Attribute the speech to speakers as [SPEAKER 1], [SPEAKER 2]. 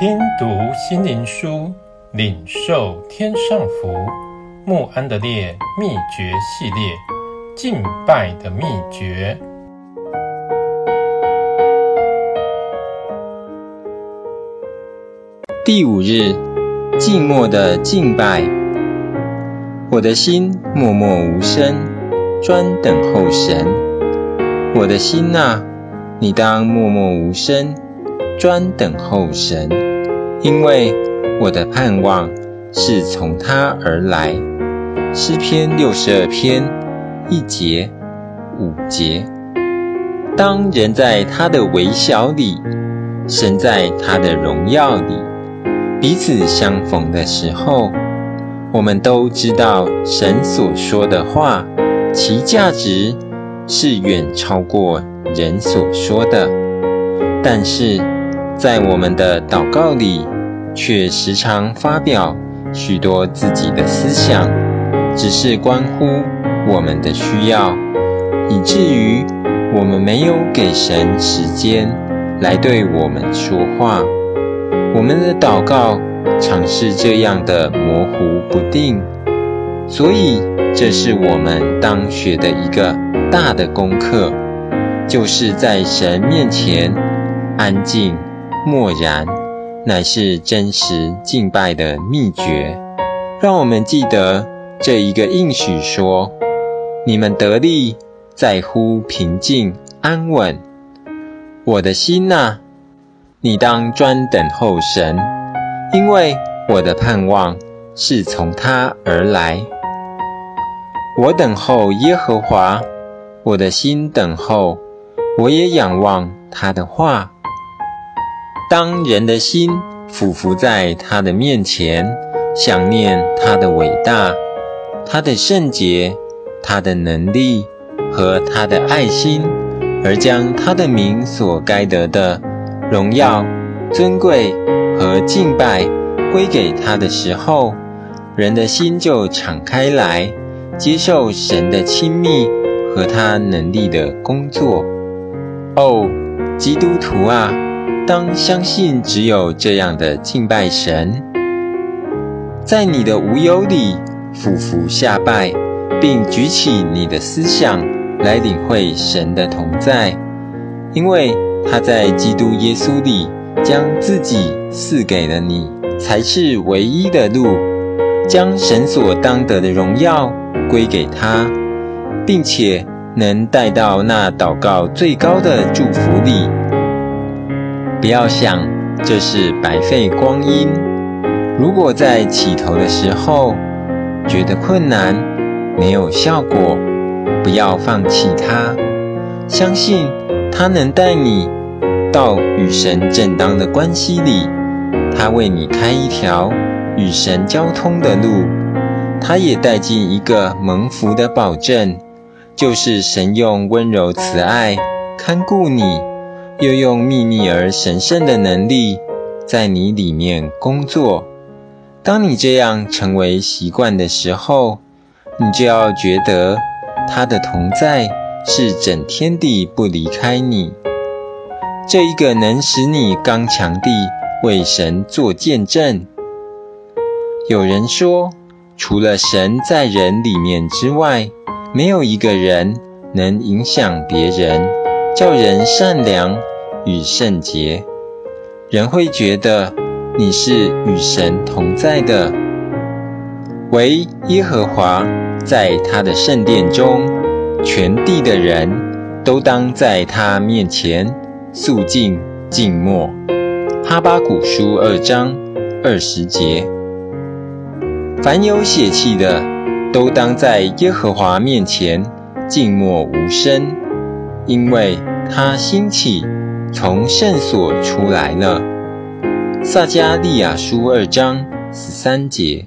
[SPEAKER 1] 听读心灵书，领受天上福。慕安德烈秘诀系列，敬拜的秘诀。
[SPEAKER 2] 第五日，静默的敬拜。我的心默默无声，专等候神。我的心哪，你当默默无声，专等候神，因为我的盼望是从他而来。诗篇六十二篇一节、五节。当人在他的微笑里，神在他的荣耀里，彼此相逢的时候，我们都知道神所说的话，其价值是远超过人所说的，但是，在我们的祷告里，却时常发表许多自己的思想，只是关乎我们的需要，以至于我们没有给神时间来对我们说话。我们的祷告常是这样的模糊不定，所以这是我们当学的一个大的功课，就是在神面前安静。默然，乃是真实敬拜的秘诀。让我们记得这一个应许说：“你们得力在乎平静安稳。”我的心呐，你当专等候神，因为我的盼望是从他而来。我等候耶和华，我的心等候，我也仰望他的话。当人的心俯伏在他的面前，想念他的伟大、他的圣洁、他的能力和他的爱心，而将他的名所该得的荣耀、尊贵和敬拜归给他的时候，人的心就敞开来，接受神的亲密和他能力的工作。哦，基督徒啊！当相信，只有这样的敬拜神，在你的无忧里俯伏下拜，并举起你的思想来领会神的同在，因为他在基督耶稣里将自己赐给了你，才是唯一的路，将神所当得的荣耀归给他，并且能带到那祷告最高的祝福里。不要想这是白费光阴。如果在起头的时候觉得困难，没有效果，不要放弃它。相信它能带你到与神正当的关系里，它为你开一条与神交通的路，它也带进一个蒙福的保证，就是神用温柔慈爱看顾你。又用秘密而神圣的能力在你里面工作。当你这样成为习惯的时候，你就要觉得他的同在是整天地不离开你。这一个能使你刚强地为神做见证。有人说，除了神在人里面之外，没有一个人能影响别人。叫人善良与圣洁，人会觉得你是与神同在的。唯耶和华在他的圣殿中，全地的人都当在他面前肃静静默。哈巴谷书二章二十节。凡有血气的，都当在耶和华面前静默无声。因为他兴起，从圣所出来了。撒迦利亚书二章十三节。